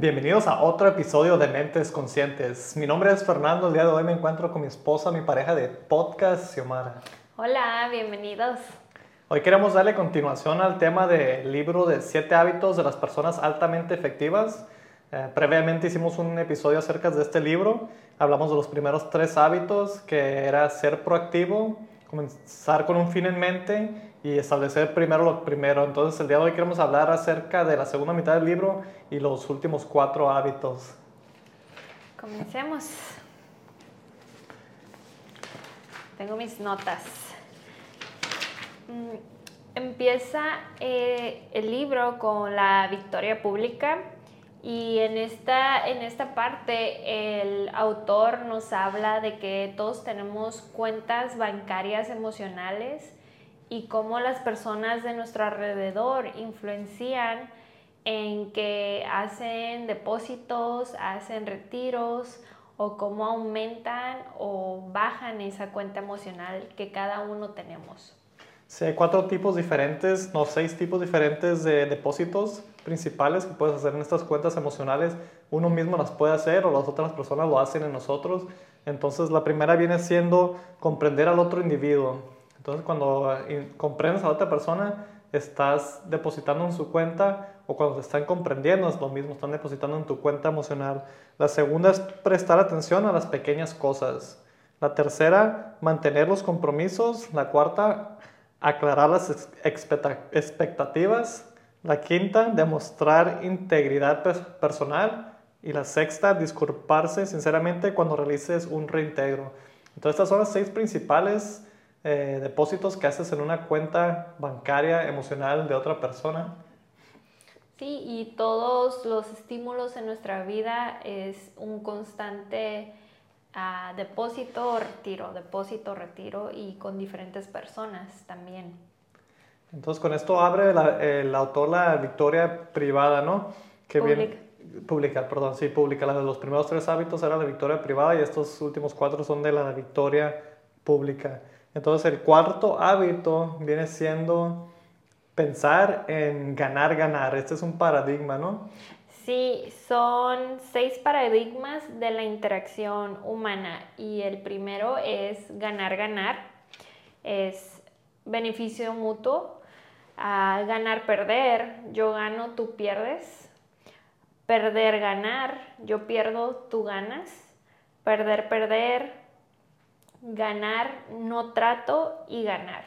Bienvenidos a otro episodio de Mentes Conscientes. Mi nombre es Fernando. El día de hoy me encuentro con mi esposa, mi pareja de podcast, Xiomara. Hola, bienvenidos. Hoy queremos darle continuación al tema del libro de siete hábitos de las personas altamente efectivas. Eh, previamente hicimos un episodio acerca de este libro. Hablamos de los primeros tres hábitos, que era ser proactivo, comenzar con un fin en mente y establecer primero lo primero. Entonces el día de hoy queremos hablar acerca de la segunda mitad del libro y los últimos cuatro hábitos. Comencemos. Tengo mis notas. Mm, empieza eh, el libro con la victoria pública y en esta, en esta parte el autor nos habla de que todos tenemos cuentas bancarias emocionales y cómo las personas de nuestro alrededor influencian en que hacen depósitos, hacen retiros o cómo aumentan o bajan esa cuenta emocional que cada uno tenemos. Sí, hay cuatro tipos diferentes, no, seis tipos diferentes de depósitos principales que puedes hacer en estas cuentas emocionales. Uno mismo las puede hacer o las otras personas lo hacen en nosotros. Entonces, la primera viene siendo comprender al otro individuo. Entonces, cuando eh, comprendes a otra persona, estás depositando en su cuenta o cuando te están comprendiendo es lo mismo, están depositando en tu cuenta emocional. La segunda es prestar atención a las pequeñas cosas. La tercera, mantener los compromisos. La cuarta, aclarar las expectativas. La quinta, demostrar integridad personal. Y la sexta, disculparse sinceramente cuando realices un reintegro. Entonces, estas son las seis principales eh, depósitos que haces en una cuenta bancaria emocional de otra persona. Sí, y todos los estímulos en nuestra vida es un constante depósito o retiro, depósito, retiro y con diferentes personas también. Entonces con esto abre el autor la victoria privada, ¿no? Que Viene, pública, perdón, sí, pública. Los primeros tres hábitos eran la victoria privada y estos últimos cuatro son de la victoria pública. Entonces el cuarto hábito viene siendo pensar en ganar, ganar. Este es un paradigma, ¿no? Sí, son seis paradigmas de la interacción humana. Y el primero es ganar, ganar, es beneficio mutuo, ah, ganar, perder, yo gano, tú pierdes, perder, ganar, yo pierdo, tú ganas, perder, perder, ganar, no trato y ganar.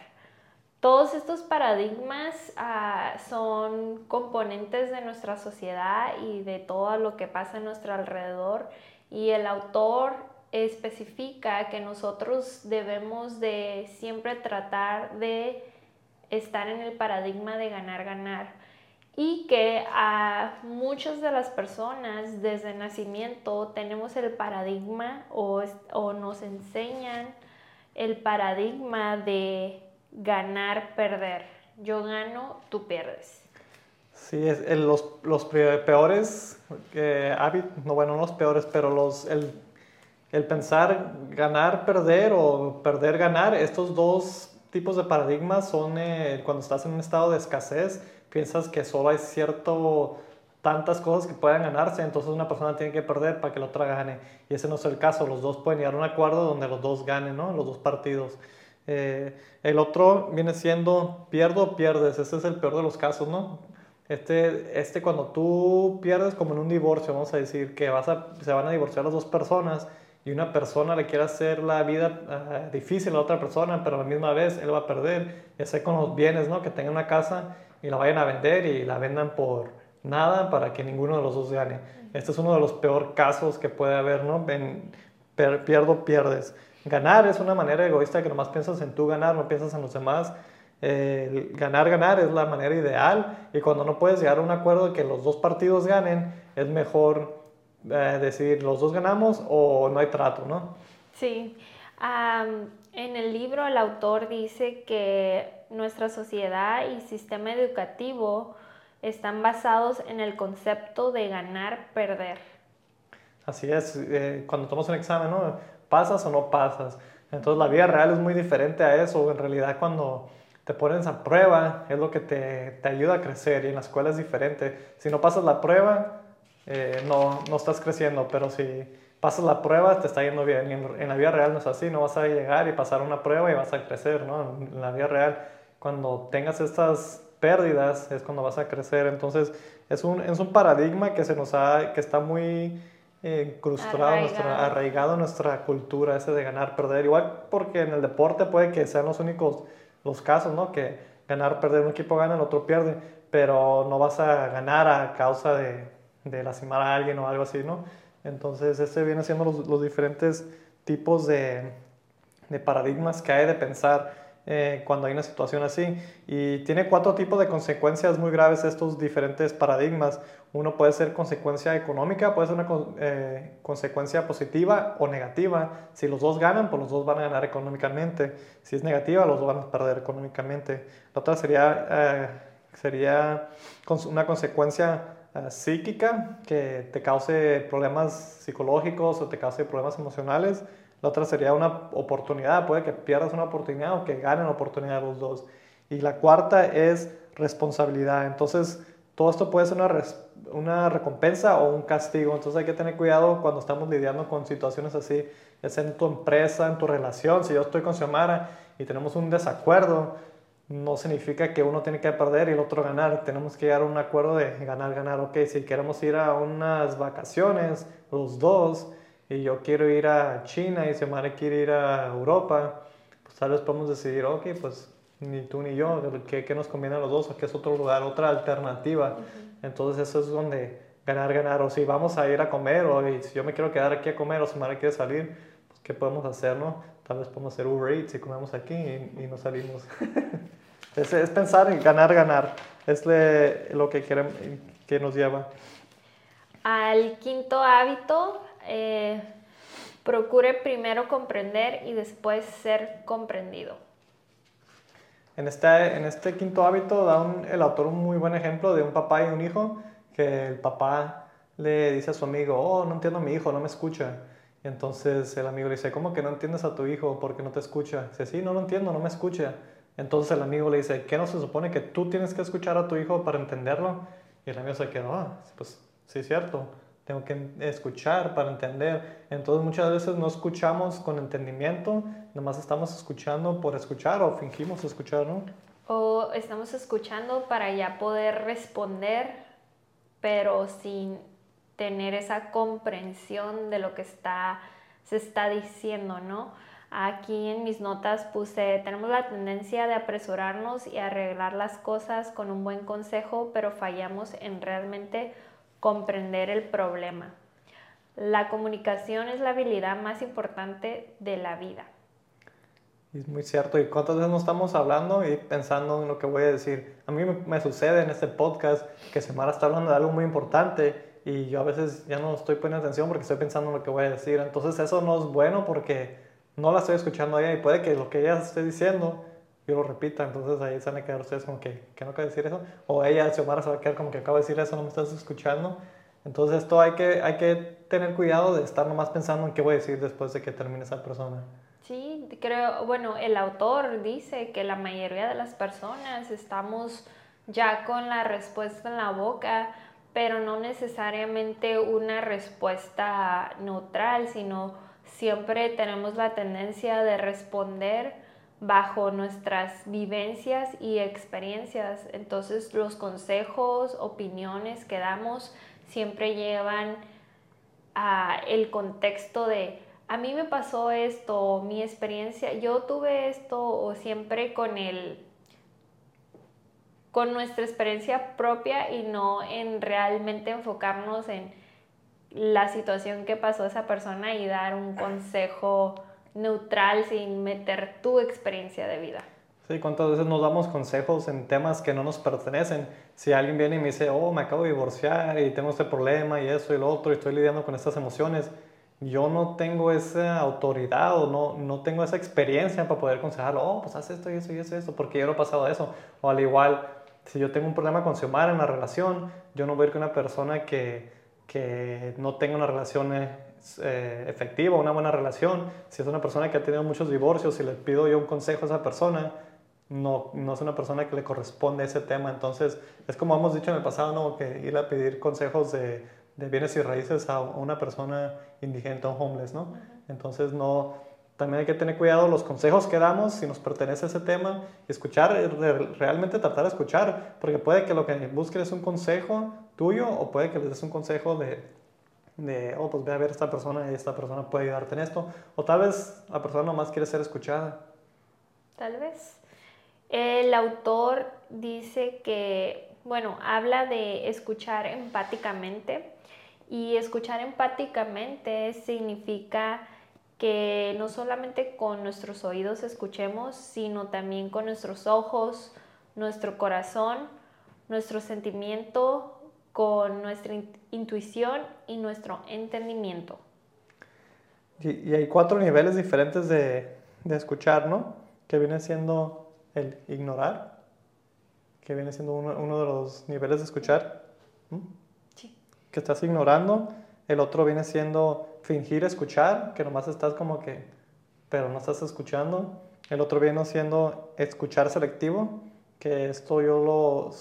Todos estos paradigmas ah, son componentes de nuestra sociedad y de todo lo que pasa a nuestro alrededor y el autor especifica que nosotros debemos de siempre tratar de estar en el paradigma de ganar, ganar y que a muchas de las personas desde nacimiento tenemos el paradigma o, o nos enseñan el paradigma de ganar, perder. Yo gano, tú pierdes. Sí, es, los, los, peores eh, hábitos, no bueno, no los peores, pero los, el, el, pensar ganar, perder o perder, ganar, estos dos tipos de paradigmas son eh, cuando estás en un estado de escasez, piensas que solo hay cierto tantas cosas que puedan ganarse, entonces una persona tiene que perder para que la otra gane. Y ese no es el caso, los dos pueden llegar a un acuerdo donde los dos ganen, ¿no? Los dos partidos. Eh, el otro viene siendo pierdo o pierdes, ese es el peor de los casos, ¿no? Este, este cuando tú pierdes como en un divorcio, vamos a decir que vas a, se van a divorciar las dos personas y una persona le quiere hacer la vida ah, difícil a la otra persona, pero a la misma vez él va a perder, ya sea con los bienes, ¿no? Que tengan una casa y la vayan a vender y la vendan por nada para que ninguno de los dos gane. Este es uno de los peores casos que puede haber, ¿no? En, pierdo, pierdes. Ganar es una manera egoísta que nomás piensas en tú ganar, no piensas en los demás. ganar, ganar es la manera ideal y cuando no puedes llegar a un acuerdo de que los dos partidos ganen, es mejor eh, decir los dos ganamos o no hay trato, ¿no? Sí. en el libro el autor dice que nuestra sociedad y sistema educativo están basados en el concepto de ganar, perder. Así es, eh, cuando tomas un examen, ¿no? pasas o no pasas. Entonces la vida real es muy diferente a eso. En realidad cuando te pones a prueba es lo que te, te ayuda a crecer y en la escuela es diferente. Si no pasas la prueba, eh, no, no estás creciendo, pero si pasas la prueba, te está yendo bien. Y en, la vida real no es así, no vas a llegar y pasar una prueba y vas a crecer, ¿no? En la vida real, cuando tengas estas pérdidas, es cuando vas a crecer. Entonces, es un, es un paradigma que, se nos ha, que está muy eh, arraigado. en nuestra cultura, ese de ganar, perder. Igual porque en el deporte puede que sean los únicos los casos, ¿no? Que ganar, perder, un equipo gana, el otro pierde, pero no vas a ganar a causa de, de lastimar a alguien o algo así, ¿no? Entonces, este viene siendo los, los diferentes tipos de, de, paradigmas que hay de pensar eh, cuando hay una situación así. Y tiene cuatro tipos de consecuencias muy graves estos diferentes paradigmas. Uno puede ser consecuencia económica, puede ser una eh, consecuencia positiva o negativa. Si los dos ganan, pues los dos van a ganar económicamente. Si es negativa, los dos van a perder económicamente. La otra sería, eh, sería una consecuencia eh, psíquica que te cause problemas psicológicos o te cause problemas emocionales. La otra sería una oportunidad, puede que pierdas una oportunidad o que ganen oportunidad los dos. Y la cuarta es responsabilidad. Entonces, todo esto puede ser una, una recompensa o un castigo. Entonces hay que tener cuidado cuando estamos lidiando con situaciones así, es en tu empresa, en tu relación. Si yo estoy con Xiomara y tenemos un desacuerdo, no significa que uno tiene que perder y el otro ganar. Tenemos que llegar a un acuerdo de ganar, ganar. Ok, si queremos ir a unas vacaciones, los dos, y yo quiero ir a China y Xiomara quiere ir a Europa, pues tal vez podemos decidir, ok, pues ni tú ni yo, ¿qué, qué nos conviene a los dos? ¿O qué es otro lugar, otra alternativa? Entonces eso es donde ganar, ganar. O si vamos a ir a comer, o si yo me quiero quedar aquí a comer, o Xiomara quiere salir, pues ¿qué podemos hacer, no? Tal vez podemos hacer Uber Eats y comemos aquí y, y no salimos. Es, es pensar en ganar, ganar. Es lo que, queremos, que nos lleva. Al quinto hábito, eh, procure primero comprender y después ser comprendido. En este, en este quinto hábito da el autor un muy buen ejemplo de un papá y un hijo, que el papá le dice a su amigo, oh, no entiendo a mi hijo, no me escucha. Y entonces el amigo le dice, ¿cómo que no entiendes a tu hijo porque no te escucha? Dice, sí, no lo entiendo, no me escucha. Entonces el amigo le dice, ¿qué no se supone que tú tienes que escuchar a tu hijo para entenderlo? Y el amigo se quedó, ah, pues sí cierto, tengo que escuchar para entender. Entonces muchas veces no escuchamos con entendimiento, nomás estamos escuchando por escuchar o fingimos escuchar, ¿no? O estamos escuchando para ya poder responder, pero sin tener esa comprensión de lo que está, se está diciendo, ¿no? Aquí en mis notas puse, tenemos la tendencia de apresurarnos y arreglar las cosas con un buen consejo, pero fallamos en realmente comprender el problema. La comunicación es la habilidad más importante de la vida. Es muy cierto. ¿Y cuántas veces no estamos hablando y pensando en lo que voy a decir? A mí me, sucede en este podcast que Semara está hablando de algo muy importante y yo a veces ya no estoy poniendo atención porque estoy pensando en lo que voy a decir. Entonces eso no es bueno porque no la estoy escuchando a ella y puede que lo que ella esté diciendo yo lo repita, entonces ahí se van a quedar ustedes como que, ¿qué no acaba de decir eso? O ella, Xiomara, se va a quedar como que acaba de decir eso, no me estás escuchando. Entonces esto hay que, hay que tener cuidado de estar nomás pensando en qué voy a decir después de que termine esa persona. Sí, creo, bueno, el autor dice que la mayoría de las personas estamos ya con la respuesta en la boca, pero no necesariamente una respuesta neutral, sino siempre tenemos la tendencia de responder bajo nuestras vivencias y experiencias. Entonces los consejos, opiniones que damos siempre llevan a el contexto de a mí me pasó esto, mi experiencia, yo tuve esto o siempre con el con nuestra experiencia propia y no en realmente enfocarnos en la situación que pasó esa persona y dar un consejo neutral sin meter tu experiencia de vida. Sí, ¿cuántas veces nos damos consejos en temas que no nos pertenecen? Si alguien viene y me dice, oh, me acabo de divorciar y tengo este problema y eso y lo otro y estoy lidiando con estas emociones, yo no tengo esa autoridad o no, no tengo esa experiencia para poder aconsejarlo, oh, pues haz esto y eso y eso y eso, porque yo no he pasado eso. O al igual, si yo tengo un problema con Xiomara en la relación, yo no voy a ir con una persona que, que no tenga una relación eh, eh, efectiva, una buena relación, si es una persona que ha tenido muchos divorcios y le pido yo un consejo a esa persona, no, no es una persona que le corresponde ese tema. Entonces, es como hemos dicho en el pasado, ¿no? que ir a pedir consejos de, de bienes y raíces a una persona indigente, un homeless, ¿no? Entonces no, también hay que tener cuidado los consejos que damos, si nos pertenece ese tema, escuchar, realmente tratar de escuchar, porque puede que lo que busques es un consejo tuyo o puede que les des un consejo de, de, oh, pues ve a ver esta persona y esta persona puede ayudarte en esto, o tal vez la persona nomás quiere ser escuchada. Tal vez. El autor dice que, bueno, habla de escuchar empáticamente y escuchar empáticamente significa que no solamente con nuestros oídos escuchemos, sino también con nuestros ojos, nuestro corazón, nuestro sentimiento, con nuestra intuición y nuestro entendimiento. Y, hay cuatro niveles diferentes de, escuchar, ¿no? Que viene siendo el ignorar, que viene siendo uno, de los niveles de escuchar. Sí. Que estás ignorando. El otro viene siendo fingir escuchar, que nomás estás como que, pero no estás escuchando. El otro viene siendo escuchar selectivo, que esto yo lo,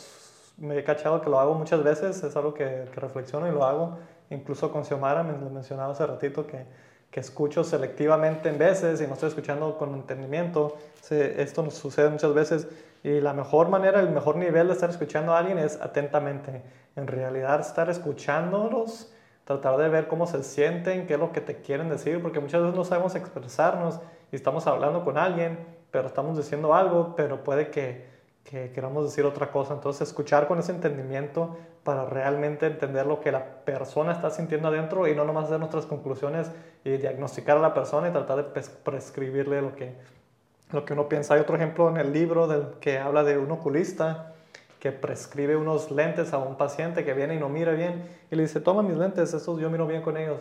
me he cachado que lo hago muchas veces, es algo que, que reflexiono y lo hago. Incluso con Xiomara, me lo mencionaba hace ratito, que, que escucho selectivamente en veces y no estoy escuchando con entendimiento. esto nos sucede muchas veces y la mejor manera, el mejor nivel de estar escuchando a alguien es atentamente. En realidad, estar escuchándolos tratar de ver cómo se sienten, qué es lo que te quieren decir, porque muchas veces no sabemos expresarnos y estamos hablando con alguien, pero estamos diciendo algo, pero puede que, que queramos decir otra cosa. Entonces, escuchar con ese entendimiento para realmente entender lo que la persona está sintiendo adentro y no nomás hacer nuestras conclusiones y diagnosticar a la persona y tratar de prescribirle lo que, lo que uno piensa. Hay otro ejemplo en el libro del, que habla de un oculista que prescribe unos lentes a un paciente que viene y no mira bien y le dice, toma mis lentes, estos yo miro bien con ellos.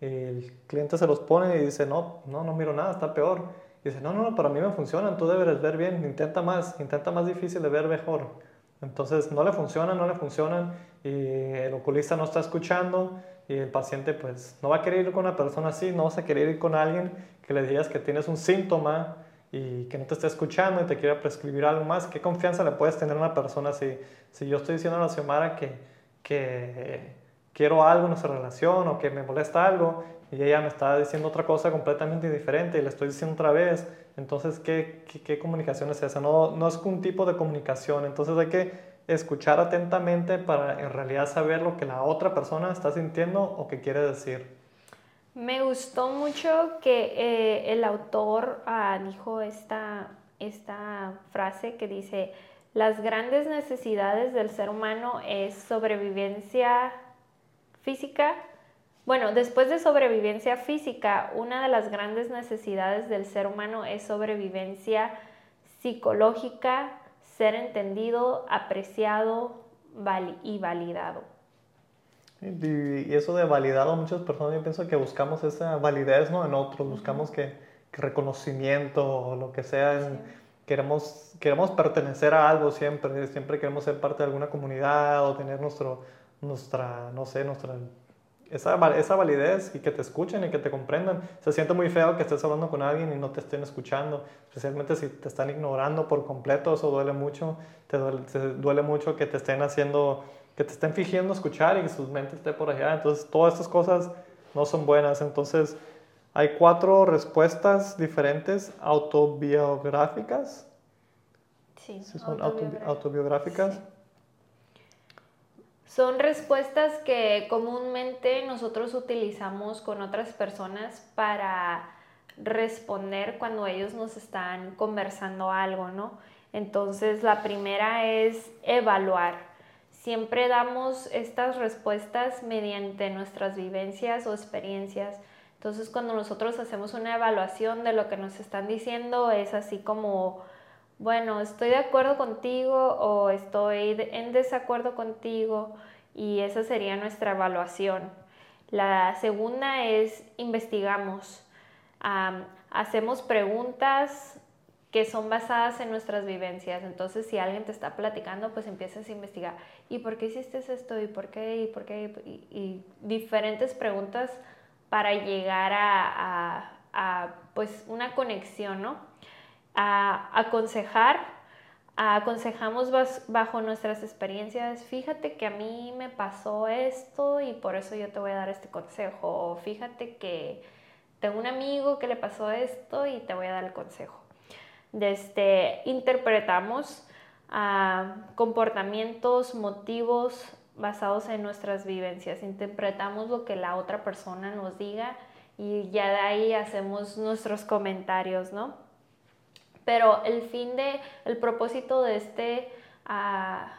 Y el cliente se los pone y dice, no, no, no miro nada, está peor. Y dice, no, no, para mí me funcionan, tú deberes ver bien, intenta más, intenta más difícil de ver mejor. Entonces no le funcionan, no le funcionan y el oculista no está escuchando y el paciente pues no va a querer ir con una persona así, no vas a querer ir con alguien que le digas que tienes un síntoma y que no te esté escuchando y te quiera prescribir algo más, ¿qué confianza le puedes tener a una persona si, si yo estoy diciendo a la Xiomara que, que quiero algo en nuestra relación o que me molesta algo y ella me está diciendo otra cosa completamente diferente y le estoy diciendo otra vez, entonces, ¿qué, qué, qué comunicación es esa? No, no es un tipo de comunicación, entonces hay que escuchar atentamente para en realidad saber lo que la otra persona está sintiendo o que quiere decir. Me gustó mucho que eh, el autor ah, dijo esta, esta frase que dice, las grandes necesidades del ser humano es sobrevivencia física. Bueno, después de sobrevivencia física, una de las grandes necesidades del ser humano es sobrevivencia psicológica, ser entendido, apreciado y validado. Y, eso de validado, muchas personas yo pienso que buscamos esa validez ¿no? en otros, buscamos que, reconocimiento o lo que sea, queremos, queremos pertenecer a algo siempre, siempre queremos ser parte de alguna comunidad o tener nuestro, nuestra, no sé, nuestra, esa, esa validez y que te escuchen y que te comprendan. Se siente muy feo que estés hablando con alguien y no te estén escuchando, especialmente si te están ignorando por completo, eso duele mucho, te duele, te duele mucho que te estén haciendo que te estén fingiendo escuchar y que su mente esté por allá. Entonces, todas estas cosas no son buenas. Entonces, hay cuatro respuestas diferentes autobiográficas. Sí, son autobiográficas. Son respuestas que comúnmente nosotros utilizamos con otras personas para responder cuando ellos nos están conversando algo, ¿no? Entonces, la primera es evaluar siempre damos estas respuestas mediante nuestras vivencias o experiencias. Entonces cuando nosotros hacemos una evaluación de lo que nos están diciendo es así como, bueno, estoy de acuerdo contigo o estoy en desacuerdo contigo y esa sería nuestra evaluación. La segunda es investigamos. hacemos preguntas que son basadas en nuestras vivencias. Entonces, si alguien te está platicando, pues empiezas a investigar. ¿Y por qué hiciste esto? ¿Y por qué? ¿Y por qué? Y, diferentes preguntas para llegar a, pues, una conexión, ¿no? A aconsejar, aconsejamos bajo nuestras experiencias, fíjate que a mí me pasó esto y por eso yo te voy a dar este consejo, o fíjate que tengo un amigo que le pasó esto y te voy a dar el consejo. Desde, interpretamos ah, comportamientos, motivos basados en nuestras vivencias, interpretamos lo que la otra persona nos diga y ya de ahí hacemos nuestros comentarios, ¿no? Pero el fin de, el propósito de este ah,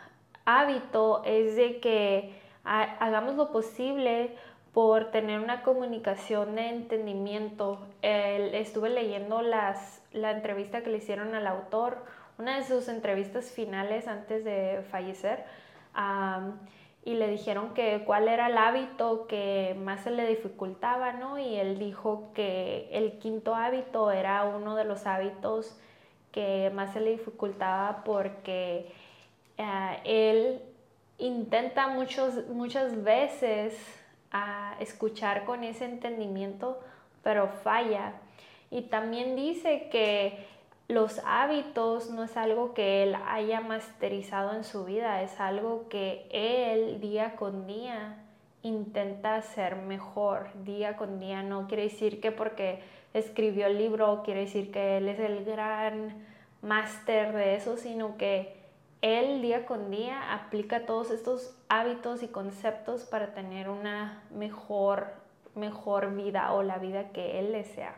hábito es de que hagamos lo posible por tener una comunicación de entendimiento. estuve leyendo las, la entrevista que le hicieron al autor, una de sus entrevistas finales antes de fallecer, y le dijeron que cuál era el hábito que más se le dificultaba, ¿no? Y él dijo que el quinto hábito era uno de los hábitos que más se le dificultaba porque eh, él intenta muchos, muchas veces a escuchar con ese entendimiento, pero falla. Y también dice que los hábitos no es algo que él haya masterizado en su vida, es algo que él día con día intenta ser mejor, día con día. No quiere decir que porque escribió el libro quiere decir que él es el gran máster de eso, sino que él día con día aplica todos estos hábitos y conceptos para tener una mejor, mejor vida o la vida que él desea.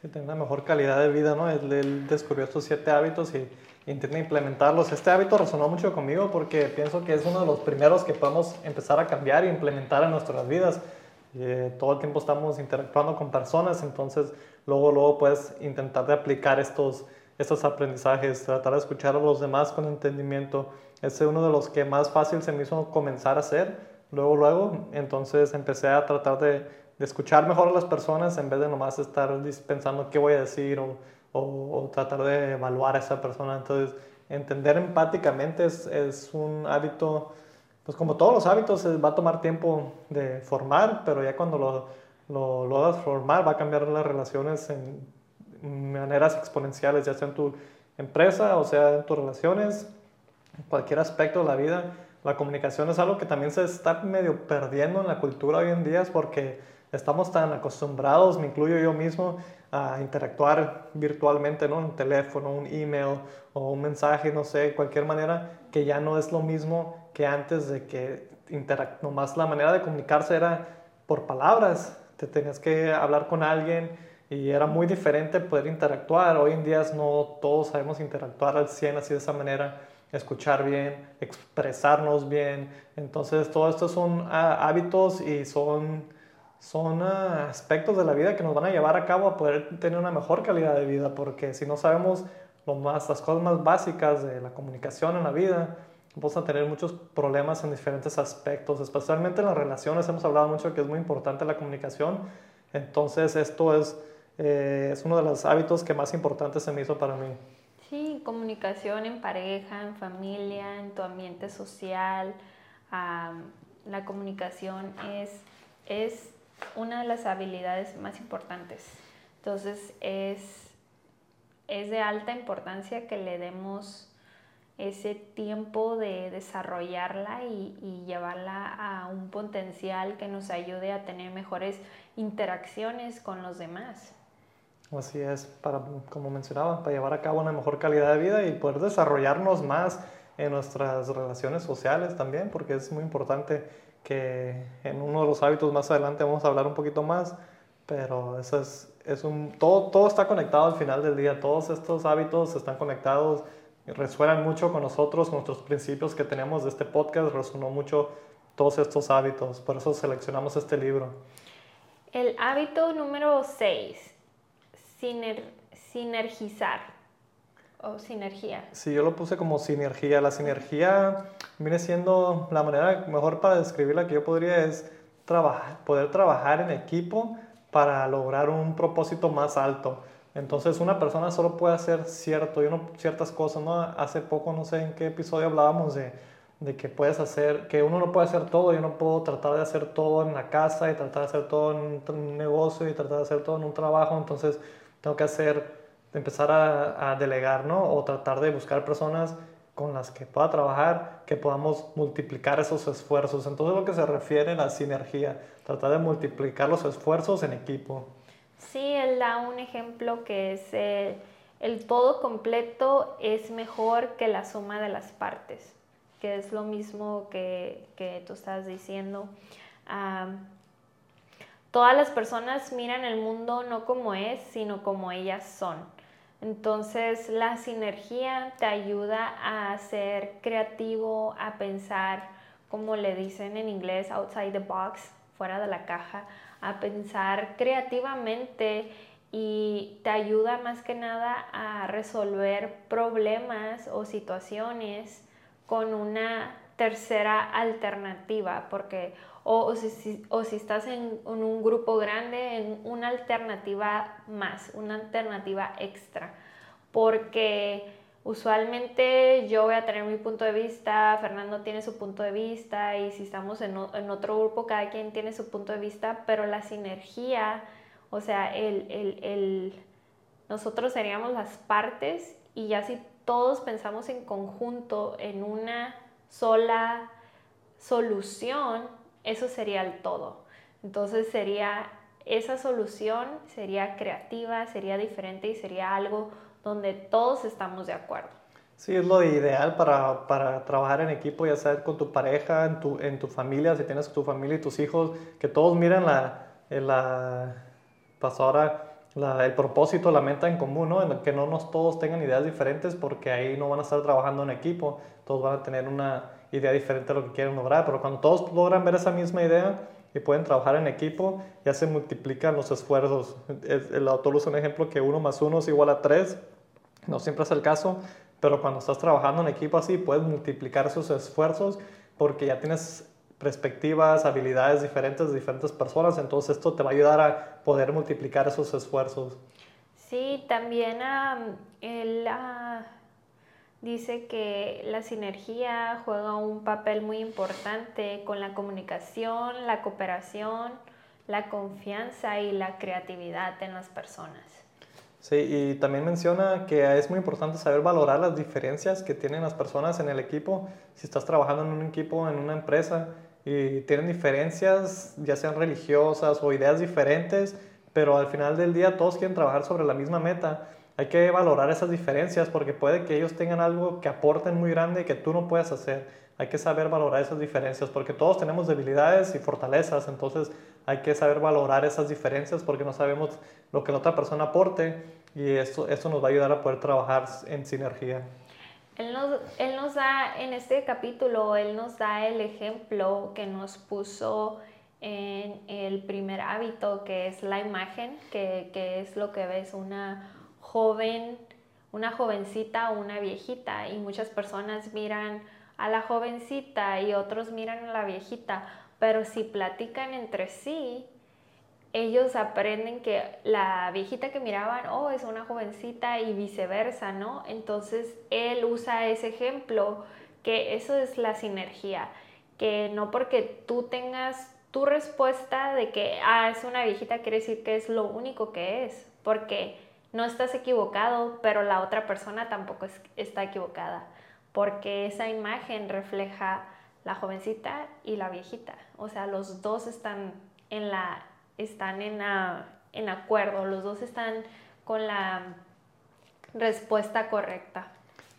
Sí, tener una mejor calidad de vida, ¿no? Él, descubrió estos siete hábitos y intenta implementarlos. Este hábito resonó mucho conmigo porque pienso que es uno de los primeros que podemos empezar a cambiar e implementar en nuestras vidas. Eh, todo el tiempo estamos interactuando con personas, entonces luego, luego puedes intentar de aplicar estos, estos aprendizajes, tratar de escuchar a los demás con entendimiento. Ese es uno de los que más fácil se me hizo comenzar a hacer, luego, luego. Entonces empecé a tratar de, escuchar mejor a las personas en vez de nomás estar pensando qué voy a decir o, o, tratar de evaluar a esa persona. Entonces, entender empáticamente es, es un hábito, pues como todos los hábitos, va a tomar tiempo de formar, pero ya cuando lo, lo, lo hagas formar va a cambiar las relaciones en maneras exponenciales, ya sea en tu empresa o sea en tus relaciones, en cualquier aspecto de la vida. La comunicación es algo que también se está medio perdiendo en la cultura hoy en día porque estamos tan acostumbrados, me incluyo yo mismo, a interactuar virtualmente, ¿no? Un teléfono, un email o un mensaje, no sé, cualquier manera, que ya no es lo mismo que antes de que nomás la manera de comunicarse era por palabras. Te tenías que hablar con alguien y era muy diferente poder interactuar. Hoy en día no todos sabemos interactuar al 100 así de esa manera, escuchar bien, expresarnos bien. Entonces, todo esto son ah, hábitos y son, son ah, aspectos de la vida que nos van a llevar a cabo a poder tener una mejor calidad de vida, porque si no sabemos lo más, las cosas más básicas de la comunicación en la vida, vamos a tener muchos problemas en diferentes aspectos, especialmente en las relaciones. Hemos hablado mucho de que es muy importante la comunicación. Entonces, esto es eh, es uno de los hábitos que más importantes se me hizo para mí. Sí, comunicación en pareja, en familia, en tu ambiente social. la comunicación es, es una de las habilidades más importantes. Entonces es, es de alta importancia que le demos ese tiempo de desarrollarla y, y, llevarla a un potencial que nos ayude a tener mejores interacciones con los demás. Así es, para, como mencionaba, para llevar a cabo una mejor calidad de vida y poder desarrollarnos más en nuestras relaciones sociales también, porque es muy importante que en uno de los hábitos más adelante vamos a hablar un poquito más, pero eso es, es un, todo, todo está conectado al final del día, todos estos hábitos están conectados, resuenan mucho con nosotros, con nuestros principios que tenemos de este podcast, resonó mucho todos estos hábitos, por eso seleccionamos este libro. El hábito número 6 sinergizar o sinergia. Sí, yo lo puse como sinergia. La sinergia viene siendo la manera mejor para describirla que yo podría es trabajar, poder trabajar en equipo para lograr un propósito más alto. Entonces una persona solo puede hacer cierto, y uno, ciertas cosas, ¿no? Hace poco, no sé en qué episodio hablábamos de, de que puedes hacer, que uno no puede hacer todo, yo no puedo tratar de hacer todo en la casa y tratar de hacer todo en un negocio y tratar de hacer todo en un trabajo, entonces tengo que hacer, empezar a, delegar, ¿no? O tratar de buscar personas con las que pueda trabajar, que podamos multiplicar esos esfuerzos. Entonces lo que se refiere a la sinergia, tratar de multiplicar los esfuerzos en equipo. Sí, él da un ejemplo que es el, el todo completo es mejor que la suma de las partes, que es lo mismo que, que tú estás diciendo. todas las personas miran el mundo no como es, sino como ellas son. Entonces la sinergia te ayuda a ser creativo, a pensar, como le dicen en inglés, outside the box, fuera de la caja, a pensar creativamente y te ayuda más que nada a resolver problemas o situaciones con una tercera alternativa, porque o, si, o si, estás en, un grupo grande, en una alternativa más, una alternativa extra, porque usualmente yo voy a tener mi punto de vista, Fernando tiene su punto de vista y si estamos en, en otro grupo, cada quien tiene su punto de vista, pero la sinergia, o sea, el, el, el, nosotros seríamos las partes y ya si todos pensamos en conjunto en una sola solución, eso sería el todo. Entonces sería, esa solución sería creativa, sería diferente y sería algo donde todos estamos de acuerdo. Sí, es lo ideal para, para, trabajar en equipo, ya sea con tu pareja, en tu, en tu familia, si tienes tu familia y tus hijos, que todos miren la, la, pues la, el propósito, la meta en común, ¿no? En que no nos todos tengan ideas diferentes porque ahí no van a estar trabajando en equipo, todos van a tener una idea diferente de lo que quieren lograr, pero cuando todos logran ver esa misma idea y pueden trabajar en equipo, ya se multiplican los esfuerzos. El, autor usa un ejemplo que uno más uno es igual a tres, no siempre es el caso, pero cuando estás trabajando en equipo así, puedes multiplicar esos esfuerzos porque ya tienes perspectivas, habilidades diferentes de diferentes personas, entonces esto te va a ayudar a poder multiplicar esos esfuerzos. Sí, también él dice que la sinergia juega un papel muy importante con la comunicación, la cooperación, la confianza y la creatividad en las personas. Sí, y también menciona que es muy importante saber valorar las diferencias que tienen las personas en el equipo. Si estás trabajando en un equipo, en una empresa, y tienen diferencias, ya sean religiosas o ideas diferentes, pero al final del día todos quieren trabajar sobre la misma meta. Hay que valorar esas diferencias porque puede que ellos tengan algo que aporten muy grande y que tú no puedas hacer. Hay que saber valorar esas diferencias porque todos tenemos debilidades y fortalezas, entonces hay que saber valorar esas diferencias porque no sabemos lo que la otra persona aporte y esto, esto nos va a ayudar a poder trabajar en sinergia. Él nos, él nos da, en este capítulo, Él nos da el ejemplo que nos puso en el primer hábito, que es la imagen, que, que es lo que ves una joven, una jovencita o una viejita, y muchas personas miran a la jovencita y otros miran a la viejita, pero si platican entre sí, ellos aprenden que la viejita que miraban, oh, es una jovencita y viceversa, ¿no? Entonces él usa ese ejemplo, que eso es la sinergia, que no porque tú tengas tu respuesta de que, ah, es una viejita, quiere decir que es lo único que es, porque no estás equivocado, pero la otra persona tampoco está equivocada, porque esa imagen refleja la jovencita y la viejita, o sea, los dos están en la están en, en acuerdo, los dos están con la respuesta correcta.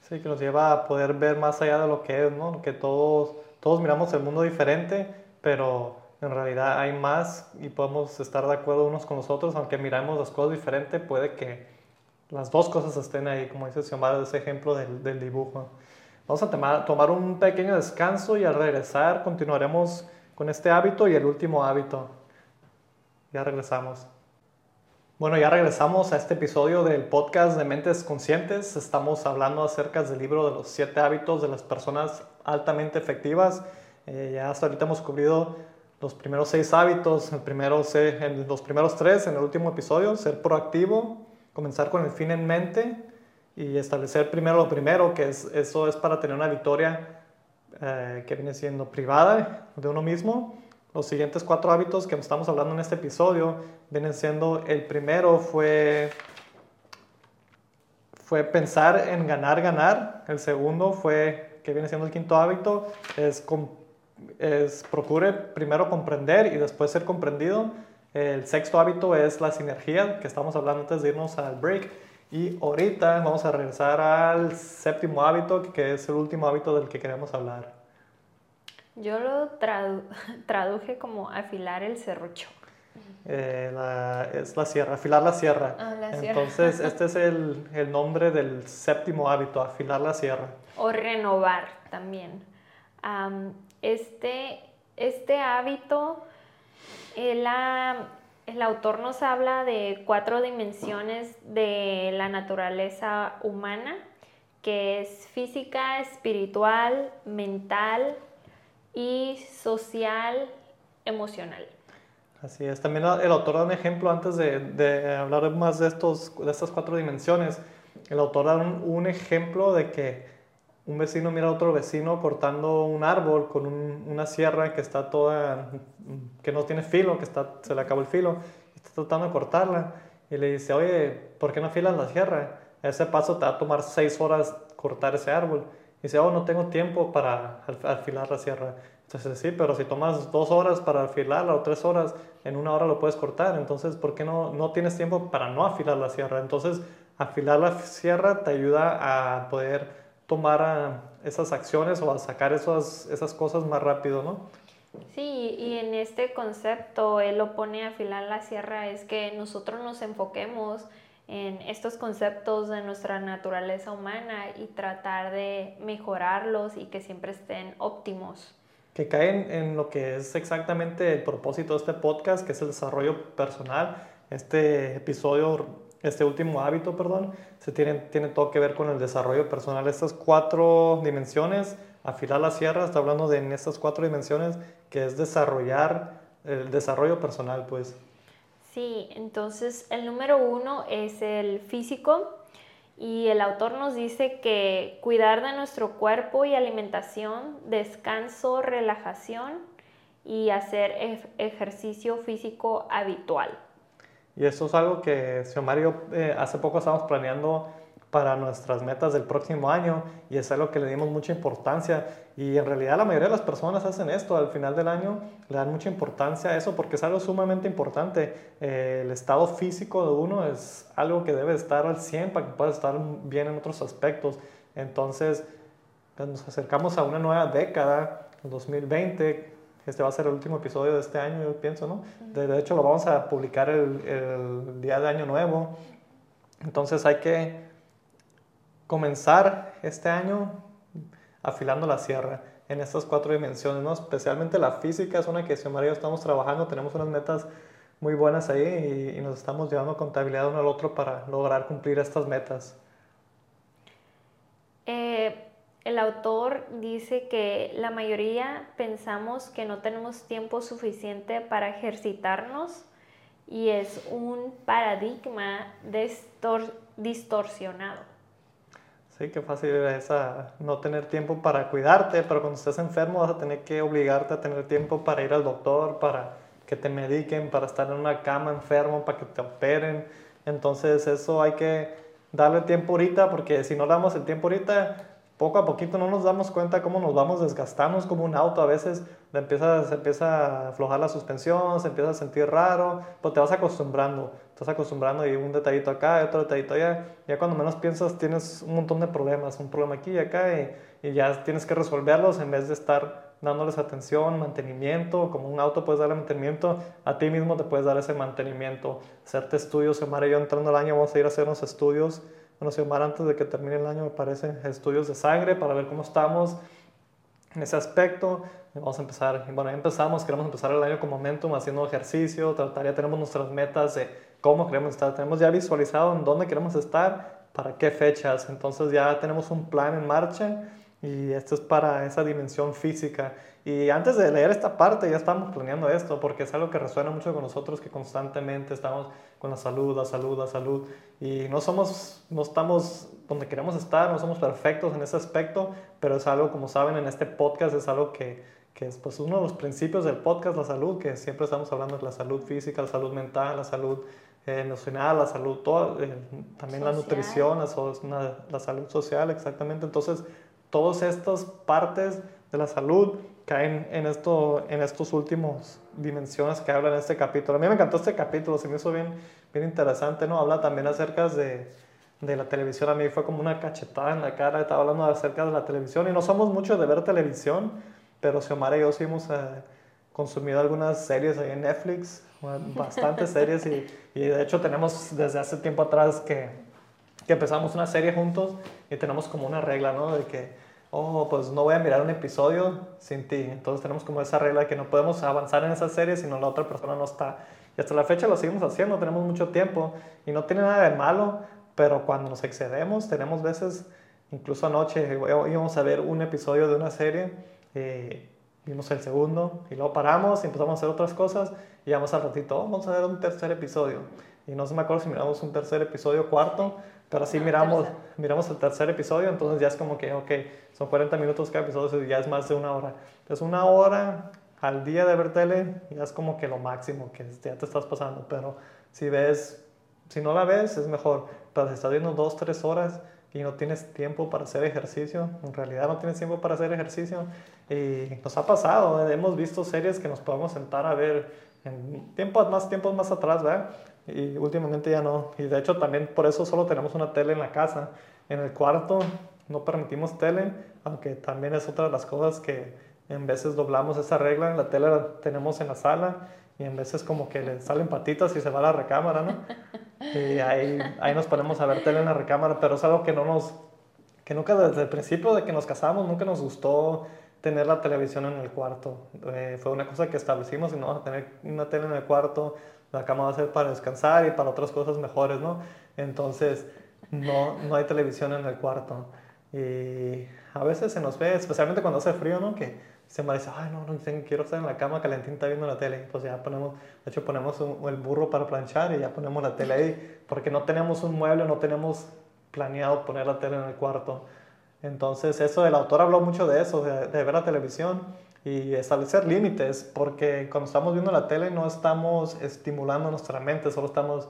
Sí, que nos lleva a poder ver más allá de lo que es, ¿no? Que todos, todos miramos el mundo diferente, pero en realidad hay más y podemos estar de acuerdo unos con los otros, aunque miramos las cosas diferentes, puede que las dos cosas estén ahí, como dice Xiomara, ese ejemplo del, del dibujo. Vamos a tomar, un pequeño descanso y al regresar continuaremos con este hábito y el último hábito. Ya regresamos. Bueno, ya regresamos a este episodio del podcast de Mentes Conscientes. Estamos hablando acerca del libro de los siete hábitos de las personas altamente efectivas. Eh, ya hasta ahorita hemos cubrido los primeros seis hábitos, el primero, en los primeros tres en el último episodio, ser proactivo, comenzar con el fin en mente y establecer primero lo primero, que es, eso es para tener una victoria eh, que viene siendo privada de uno mismo los siguientes cuatro hábitos que estamos hablando en este episodio vienen siendo, el primero fue, fue pensar en ganar, ganar. El segundo fue, que viene siendo el quinto hábito, es, es procure primero comprender y después ser comprendido. El sexto hábito es la sinergia, que estamos hablando antes de irnos al break. Y ahorita vamos a regresar al séptimo hábito, que es el último hábito del que queremos hablar. Yo lo traduje como afilar el serrucho. Eh, es la sierra, afilar la sierra. Ah, la sierra. Entonces, este es el, el, nombre del séptimo hábito, afilar la sierra. O renovar también. este, este hábito, el, el autor nos habla de cuatro dimensiones de la naturaleza humana, que es física, espiritual, mental y social, emocional. Así es. También el autor da un ejemplo antes de, hablar más de, estos, de estas cuatro dimensiones. El autor da un, ejemplo de que un vecino mira a otro vecino cortando un árbol con una sierra que está toda, que no tiene filo, que está, se le acabó el filo, está tratando de cortarla. Y le dice, oye, ¿por qué no afilas la sierra? ese paso te va a tomar seis horas cortar ese árbol. Y dice, oh, no tengo tiempo para afilar la sierra. Entonces, sí, pero si tomas dos horas para afilarla o tres horas, en una hora lo puedes cortar. Entonces, ¿por qué no, no tienes tiempo para no afilar la sierra? Entonces, afilar la sierra te ayuda a poder tomar esas acciones o a sacar esas, esas cosas más rápido, ¿no? Sí, y en este concepto, él lo pone a afilar la sierra, es que nosotros nos enfoquemos en estos conceptos de nuestra naturaleza humana y tratar de mejorarlos y que siempre estén óptimos que caen en lo que es exactamente el propósito de este podcast, que es el desarrollo personal. Este episodio, este último hábito, perdón, se tiene, tiene todo que ver con el desarrollo personal. Estas cuatro dimensiones, afilar la sierra, está hablando de en estas cuatro dimensiones, que es desarrollar el desarrollo personal, pues. Sí, entonces el número uno es el físico, y el autor nos dice que cuidar de nuestro cuerpo y alimentación, descanso, relajación y hacer ejercicio físico habitual. Y eso es algo que, señor Mario, eh, hace poco estábamos planeando para nuestras metas del próximo año y es algo que le dimos mucha importancia. Y en realidad la mayoría de las personas hacen esto. Al final del año le dan mucha importancia a eso porque es algo sumamente importante. Eh, el estado físico de uno es algo que debe estar al 100 para que pueda estar bien en otros aspectos. Entonces nos acercamos a una nueva década el 2020 este va a ser el último episodio de este año yo pienso no de, hecho lo vamos a publicar el, el día de año nuevo entonces hay que comenzar este año afilando la sierra en estas cuatro dimensiones, ¿no? especialmente la física es una que si María estamos trabajando, tenemos unas metas muy buenas ahí y, nos estamos llevando contabilidad uno al otro para lograr cumplir estas metas. Eh, el autor dice que la mayoría pensamos que no tenemos tiempo suficiente para ejercitarnos y es un paradigma distorsionado. Sí, qué fácil es no tener tiempo para cuidarte, pero cuando estés enfermo vas a tener que obligarte a tener tiempo para ir al doctor, para que te mediquen, para estar en una cama enfermo, para que te operen. Entonces eso hay que darle tiempo ahorita, porque si no damos el tiempo ahorita, poco a poquito no nos damos cuenta cómo nos vamos desgastando, como un auto, a veces empieza, se empieza a aflojar la suspensión, se empieza a sentir raro, pues te vas acostumbrando, te vas acostumbrando y un detallito acá, otro detallito allá, ya cuando menos piensas tienes un montón de problemas, un problema aquí y acá y, y ya tienes que resolverlos en vez de estar dándoles atención, mantenimiento, como un auto puedes darle mantenimiento, a ti mismo te puedes dar ese mantenimiento, hacerte estudios, Omar y yo entrando al año vamos a ir a hacer unos estudios bueno, Xiomara, antes de que termine el año, me parece, estudios de sangre para ver cómo estamos en ese aspecto. Vamos a empezar, bueno, ya empezamos, queremos empezar el año con momentum, haciendo ejercicio, tratar, ya tenemos nuestras metas de cómo queremos estar, tenemos ya visualizado en dónde queremos estar, para qué fechas, entonces ya tenemos un plan en marcha y esto es para esa dimensión física. Y antes de leer esta parte ya estamos planeando esto, porque es algo que resuena mucho con nosotros, que constantemente estamos con la salud, la salud, la salud, y no somos, no estamos donde queremos estar, no somos perfectos en ese aspecto, pero es algo, como saben, en este podcast es algo que, que es pues, uno de los principios del podcast, la salud, que siempre estamos hablando de la salud física, la salud mental, la salud eh, emocional, la salud, todo, eh, también la nutrición, la, la, salud social, exactamente. Entonces, todas estas partes de la salud caen en, esto, en estos últimos dimensiones que habla en este capítulo. A mí me encantó este capítulo, se me hizo bien, bien interesante, ¿no? Habla también acerca de, de la televisión. A mí fue como una cachetada en la cara, estaba hablando acerca de la televisión y no somos muchos de ver televisión, pero Xiomara y yo sí hemos eh, consumido algunas series ahí en Netflix, bastantes series y, y, de hecho tenemos desde hace tiempo atrás que, que empezamos una serie juntos y tenemos como una regla, ¿no? De que oh, pues no voy a mirar un episodio sin ti. Entonces tenemos como esa regla de que no podemos avanzar en esa serie si no la otra persona no está. Y hasta la fecha lo seguimos haciendo, tenemos mucho tiempo y no tiene nada de malo, pero cuando nos excedemos, tenemos veces, incluso anoche íbamos a ver un episodio de una serie, eh, vimos el segundo y luego paramos y empezamos a hacer otras cosas y vamos al ratito, oh, vamos a ver un tercer episodio. Y no se me acuerdo si miramos un tercer episodio, cuarto, pero así miramos, miramos el tercer episodio, entonces ya es como que, ok, son 40 minutos cada episodio, ya es más de una hora. Entonces una hora al día de ver tele ya es como que lo máximo que ya te estás pasando, pero si ves, si no la ves es mejor, pero si estás viendo dos, tres horas y no tienes tiempo para hacer ejercicio, en realidad no tienes tiempo para hacer ejercicio y nos ha pasado, hemos visto series que nos podemos sentar a ver en tiempos más, tiempos más atrás, ¿verdad? Y últimamente ya no. Y de hecho también por eso solo tenemos una tele en la casa. En el cuarto no permitimos tele, aunque también es otra de las cosas que en veces doblamos esa regla. La tele la tenemos en la sala y en veces como que le salen patitas y se va a la recámara, ¿no? Y ahí, ahí nos ponemos a ver tele en la recámara, pero es algo que no nos, que nunca desde el principio de que nos casamos, nunca nos gustó tener la televisión en el cuarto. Eh, fue una cosa que establecimos y no vamos a tener una tele en el cuarto la cama va a ser para descansar y para otras cosas mejores, ¿no? Entonces, no, no hay televisión en el cuarto. Y a veces se nos ve, especialmente cuando hace frío, ¿no? Que se me dice, ay, no, no, quiero estar en la cama calentita viendo la tele. Pues ya ponemos, de hecho ponemos el burro para planchar y ya ponemos la tele ahí, porque no tenemos un mueble, no tenemos planeado poner la tele en el cuarto. Entonces, eso, el autor habló mucho de eso, de, de ver la televisión y establecer límites, porque cuando estamos viendo la tele no estamos estimulando nuestra mente, solo estamos...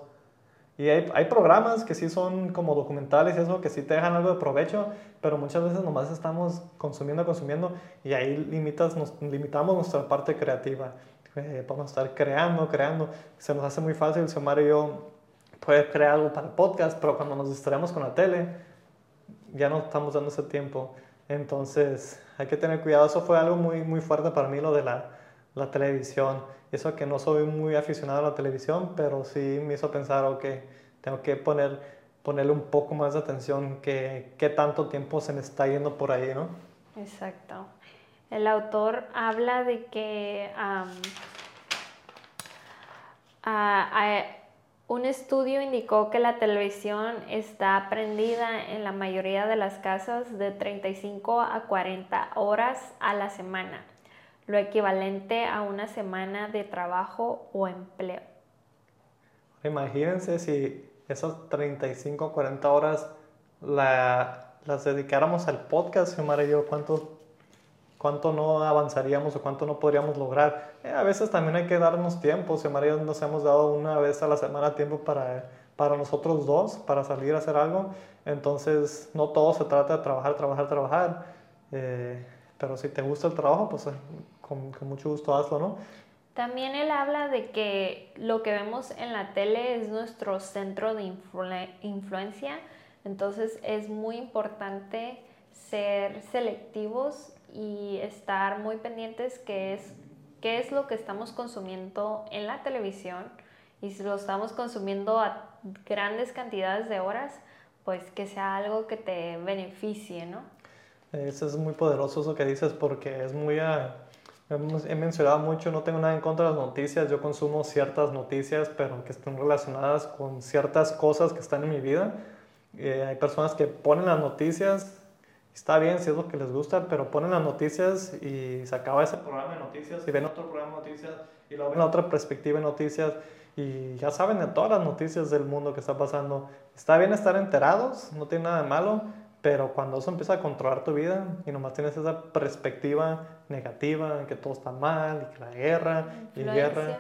Y hay, hay, programas que sí son como documentales y eso, que sí te dejan algo de provecho, pero muchas veces nomás estamos consumiendo, consumiendo, y ahí limitas, nos, limitamos nuestra parte creativa. Eh, estar creando, creando. Se nos hace muy fácil, si Omar y yo puede crear algo para el podcast, pero cuando nos distraemos con la tele, ya no estamos dando ese tiempo. Entonces, hay que tener cuidado. Eso fue algo muy, muy fuerte para mí, lo de la, la televisión. Eso que no soy muy aficionado a la televisión, pero sí me hizo pensar, ok, tengo que poner, ponerle un poco más de atención que qué tanto tiempo se me está yendo por ahí, ¿no? Exacto. El autor habla de que un estudio indicó que la televisión está prendida en la mayoría de las casas de 35 a 40 horas a la semana, lo equivalente a una semana de trabajo o empleo. Imagínense si esas 35 a 40 horas las dedicáramos al podcast, Omar y yo, ¿cuánto cuánto no avanzaríamos o cuánto no podríamos lograr. Eh, a veces también hay que darnos tiempo. Si María nos hemos dado una vez a la semana tiempo para, para nosotros dos, para salir a hacer algo. Entonces, no todo se trata de trabajar, trabajar, trabajar. Eh, pero si te gusta el trabajo, pues eh, con, con, mucho gusto hazlo, ¿no? También él habla de que lo que vemos en la tele es nuestro centro de influencia. Entonces, es muy importante ser selectivos y estar muy pendientes qué es, qué es lo que estamos consumiendo en la televisión y si lo estamos consumiendo a grandes cantidades de horas, pues que sea algo que te beneficie, ¿no? Eso es muy poderoso eso que dices porque es muy... Ah, he mencionado mucho, no tengo nada en contra de las noticias, yo consumo ciertas noticias, pero que estén relacionadas con ciertas cosas que están en mi vida. Eh, hay personas que ponen las noticias está bien si es lo que les gusta, pero ponen las noticias y se acaba ese programa de noticias y ven otro programa de noticias y luego ven otra perspectiva de noticias y ya saben de todas las noticias del mundo que está pasando. Está bien estar enterados, no tiene nada de malo, pero cuando eso empieza a controlar tu vida y nomás tienes esa perspectiva negativa, que todo está mal y que la guerra y guerra,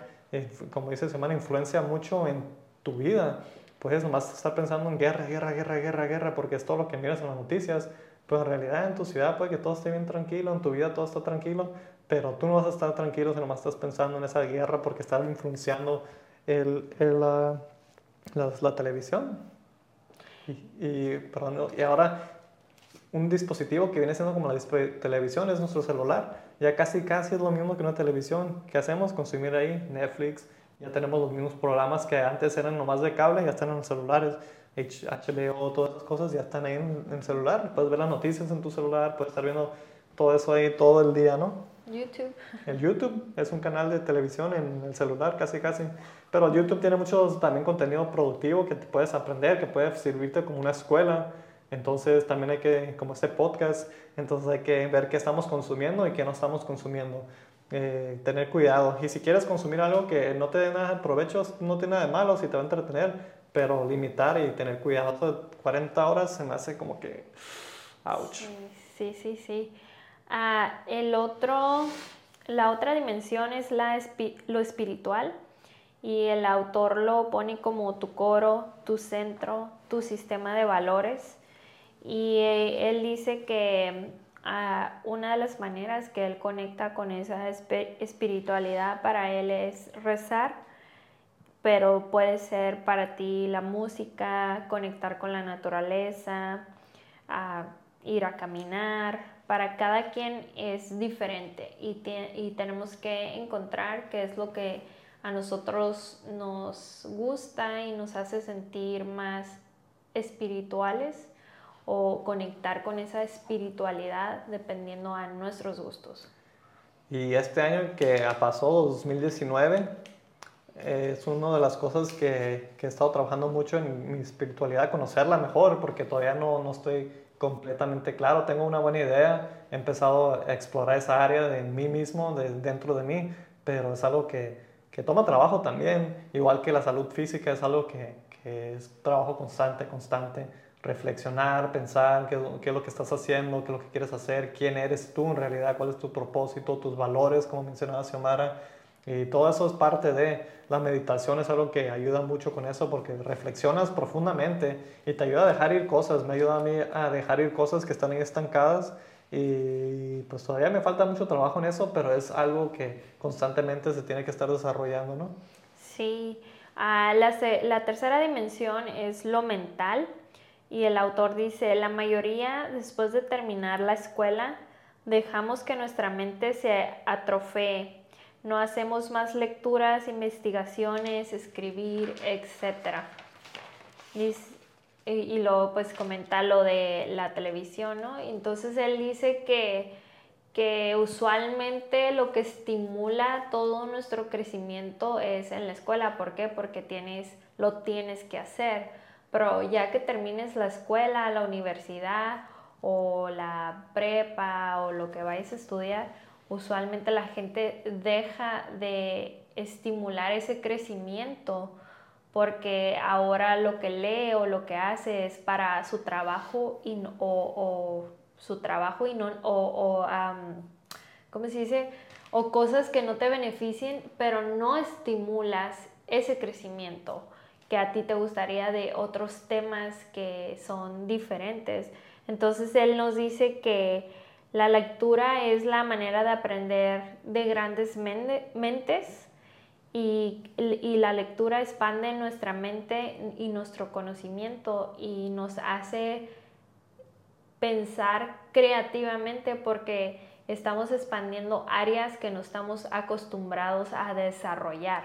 como dice Semana, influencia mucho en tu vida. Puedes nomás estar pensando en guerra, guerra, guerra, guerra, guerra, porque es todo lo que miras en las noticias. Pero en realidad en tu ciudad puede que todo esté bien tranquilo, en tu vida todo está tranquilo, pero tú no vas a estar tranquilo si nomás estás pensando en esa guerra porque estás influenciando el, el, la, la, televisión. Y, y, perdón, y ahora un dispositivo que viene siendo como la televisión es nuestro celular. Ya casi casi es lo mismo que una televisión. ¿Qué hacemos? Consumir ahí Netflix. Ya tenemos los mismos programas que antes eran nomás de cable, ya están en los celulares. HBO, todas esas cosas ya están ahí en el celular. Puedes ver las noticias en tu celular, puedes estar viendo todo eso ahí todo el día, ¿no? YouTube. El YouTube es un canal de televisión en el celular, casi, casi. Pero YouTube tiene mucho también contenido productivo que te puedes aprender, que puede servirte como una escuela. Entonces también hay que, como este podcast, entonces hay que ver qué estamos consumiendo y qué no estamos consumiendo. Eh, tener cuidado. Y si quieres consumir algo que no te dé nada de provecho, no tiene nada de malo, si te va a entretener, pero limitar y tener cuidado. 40 horas se me hace como que, ouch. Sí, sí, sí. Ah, el otro, la otra dimensión es la, lo espiritual y el autor lo pone como tu coro, tu centro, tu sistema de valores y eh, él dice que ah, una de las maneras que él conecta con esa espiritualidad para él es rezar, pero puede ser para ti la música, conectar con la naturaleza, ah, ir a caminar. Para cada quien es diferente y, y tenemos que encontrar qué es lo que a nosotros nos gusta y nos hace sentir más espirituales o conectar con esa espiritualidad dependiendo a nuestros gustos. Y este año que pasó, 2019, es una de las cosas que, que, he estado trabajando mucho en mi espiritualidad, conocerla mejor, porque todavía no, no estoy completamente claro, tengo una buena idea, he empezado a explorar esa área de mí mismo, de, dentro de mí, pero es algo que, que, toma trabajo también, igual que la salud física, es algo que, que es trabajo constante, constante. Reflexionar, pensar qué, es lo que estás haciendo, qué es lo que quieres hacer, quién eres tú en realidad, cuál es tu propósito, tus valores, como mencionaba Xiomara. Y todo eso es parte de la meditación, es algo que ayuda mucho con eso porque reflexionas profundamente y te ayuda a dejar ir cosas, me ayuda a mí a dejar ir cosas que están ahí estancadas. Y pues todavía me falta mucho trabajo en eso, pero es algo que constantemente se tiene que estar desarrollando, ¿no? Sí, ah, la, la tercera dimensión es lo mental. Y el autor dice, la mayoría después de terminar la escuela dejamos que nuestra mente se atrofee, no hacemos más lecturas, investigaciones, escribir, etc. Y, y, luego pues comenta lo de la televisión, ¿no? Entonces él dice que, que usualmente lo que estimula todo nuestro crecimiento es en la escuela. ¿Por qué? Porque tienes, lo tienes que hacer pero ya que termines la escuela, la universidad o la prepa o lo que vayas a estudiar, usualmente la gente deja de estimular ese crecimiento porque ahora lo que lee o lo que hace es para su trabajo y o, su trabajo y no o, ¿cómo se dice? o cosas que no te beneficien pero no estimulas ese crecimiento que a ti te gustaría de otros temas que son diferentes. Entonces él nos dice que la lectura es la manera de aprender de grandes mentes y, y, la lectura expande nuestra mente y nuestro conocimiento y nos hace pensar creativamente porque estamos expandiendo áreas que no estamos acostumbrados a desarrollar.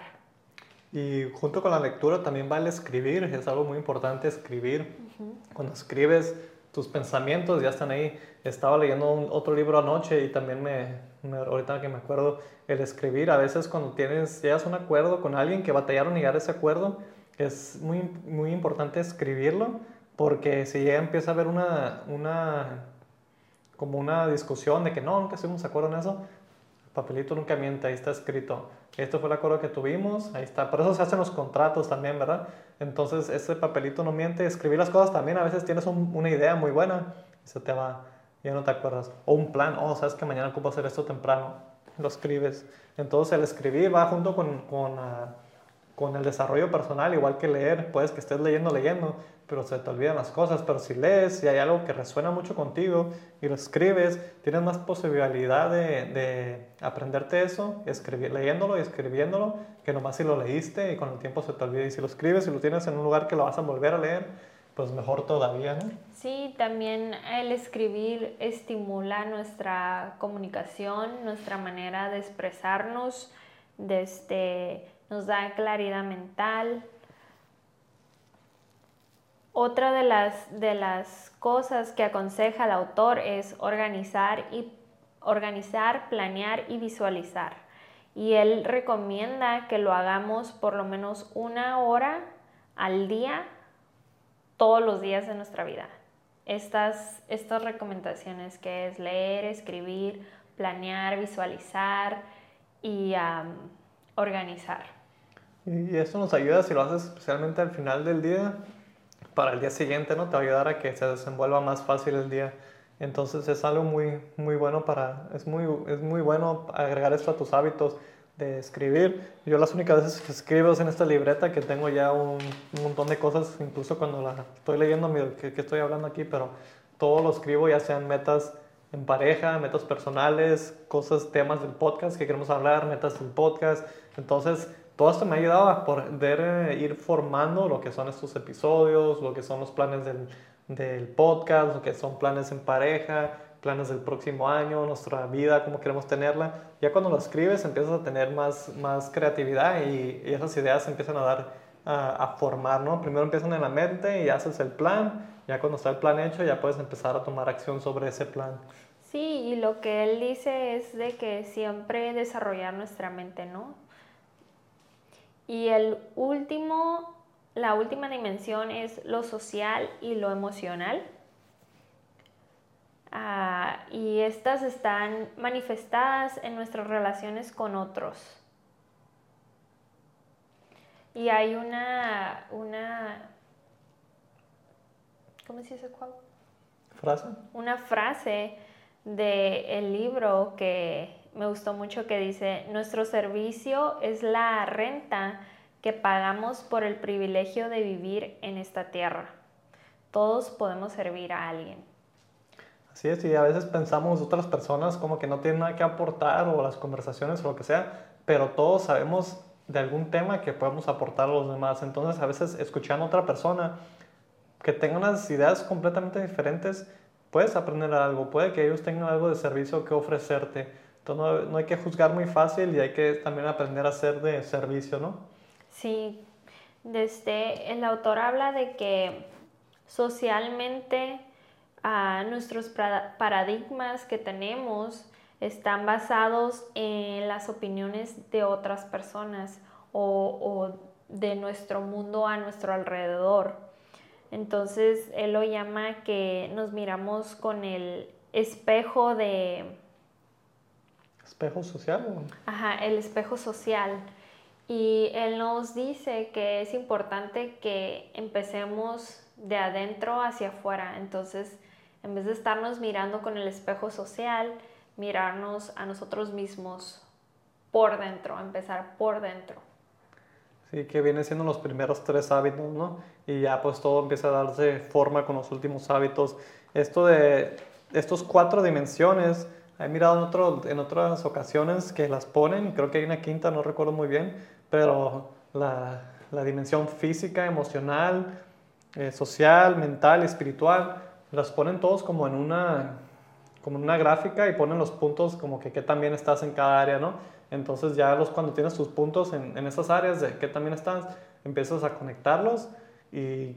Y junto con la lectura también va el escribir, es algo muy importante escribir. Cuando escribes, tus pensamientos ya están ahí. Estaba leyendo otro libro anoche y también me, ahorita que me acuerdo, el escribir, a veces cuando tienes, llegas a un acuerdo con alguien que batallaron llegar a ese acuerdo, es muy, muy importante escribirlo porque si ya empieza a haber una, una, como una discusión de que no, nunca estuvimos de acuerdo en eso, papelito nunca miente, ahí está escrito. Esto fue el acuerdo que tuvimos, ahí está. Por eso se hacen los contratos también, ¿verdad? Entonces, ese papelito no miente. Escribir las cosas también, a veces tienes una idea muy buena y se te va, ya no te acuerdas. O un plan, oh, sabes que mañana ocupo hacer esto temprano, lo escribes. Entonces, el escribir va junto con, con, ah, con el desarrollo personal, igual que leer, puedes que estés leyendo, leyendo, pero se te olvidan las cosas, pero si lees y hay algo que resuena mucho contigo y lo escribes, tienes más posibilidad de, de aprenderte eso, escribir, leyéndolo y escribiéndolo, que nomás si lo leíste y con el tiempo se te olvida. Y si lo escribes y lo tienes en un lugar que lo vas a volver a leer, pues mejor todavía, ¿no? Sí, también el escribir estimula nuestra comunicación, nuestra manera de expresarnos, desde, este, nos da claridad mental. Otra de las, de las cosas que aconseja el autor es organizar, y, organizar, planear y visualizar. Y él recomienda que lo hagamos por lo menos una hora al día todos los días de nuestra vida. Estas, estas recomendaciones que es leer, escribir, planear, visualizar y organizar. Y eso nos ayuda si lo haces especialmente al final del día, para el día siguiente, ¿no? Te va a ayudar a que se desenvuelva más fácil el día. Entonces es algo muy, muy bueno para, es muy, es muy bueno agregar esto a tus hábitos de escribir. Yo las únicas veces que escribo es en esta libreta que tengo ya un, montón de cosas, incluso cuando la estoy leyendo, que, que estoy hablando aquí, pero todo lo escribo, ya sean metas en pareja, metas personales, cosas, temas del podcast que queremos hablar, metas del podcast. Entonces, todo esto me ha ayudado a poder eh, ir formando lo que son estos episodios, lo que son los planes del, del podcast, lo que son planes en pareja, planes del próximo año, nuestra vida, cómo queremos tenerla. Ya cuando lo escribes empiezas a tener más, más creatividad y, esas ideas empiezan a dar, a, formar, ¿no? Primero empiezan en la mente y haces el plan, ya cuando está el plan hecho ya puedes empezar a tomar acción sobre ese plan. Sí, y lo que él dice es de que siempre desarrollar nuestra mente, ¿no? Y el último, la última dimensión es lo social y lo emocional. Ah, y estas están manifestadas en nuestras relaciones con otros. Y hay una, una ¿cómo se dice cuál? ¿Frase? Una frase del el libro que me gustó mucho que dice, nuestro servicio es la renta que pagamos por el privilegio de vivir en esta tierra. Todos podemos servir a alguien. Así es, y a veces pensamos otras personas como que no tienen nada que aportar o las conversaciones o lo que sea, pero todos sabemos de algún tema que podemos aportar a los demás. Entonces a veces escuchando a otra persona que tenga unas ideas completamente diferentes, puedes aprender algo, puede que ellos tengan algo de servicio que ofrecerte. Entonces no, hay que juzgar muy fácil y hay que también aprender a hacer de servicio, ¿no? Sí, desde el autor habla de que socialmente nuestros paradigmas que tenemos están basados en las opiniones de otras personas o, de nuestro mundo a nuestro alrededor. Entonces él lo llama que nos miramos con el espejo de... ¿Espejo social? Ajá, el espejo social. Y él nos dice que es importante que empecemos de adentro hacia afuera. Entonces, en vez de estarnos mirando con el espejo social, mirarnos a nosotros mismos por dentro, empezar por dentro. Sí, que viene siendo los primeros tres hábitos, ¿no? Y ya pues todo empieza a darse forma con los últimos hábitos. Esto de estos cuatro dimensiones, he mirado en, otro, en otras ocasiones que las ponen, creo que hay una quinta, no recuerdo muy bien, pero la, la dimensión física, emocional, eh, social, mental, espiritual, las ponen todos como en una, como en una gráfica y ponen los puntos como que qué también estás en cada área, ¿no? Entonces ya los, cuando tienes tus puntos en, en esas áreas de qué también estás, empiezas a conectarlos y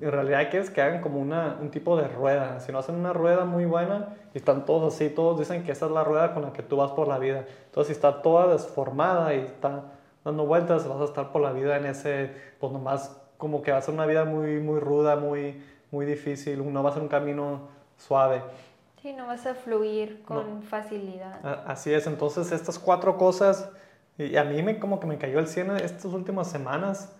en realidad quieres que hagan como una, un tipo de rueda. Si no hacen una rueda muy buena y están todos así, todos dicen que esa es la rueda con la que tú vas por la vida. Entonces si está toda desformada y está dando vueltas, vas a estar por la vida en ese, pues nomás como que va a ser una vida muy, muy ruda, muy muy difícil, no va a ser un camino suave. Sí, no vas a fluir con facilidad. Así es, entonces estas cuatro cosas, y a mí me como que me cayó el cielo estas últimas semanas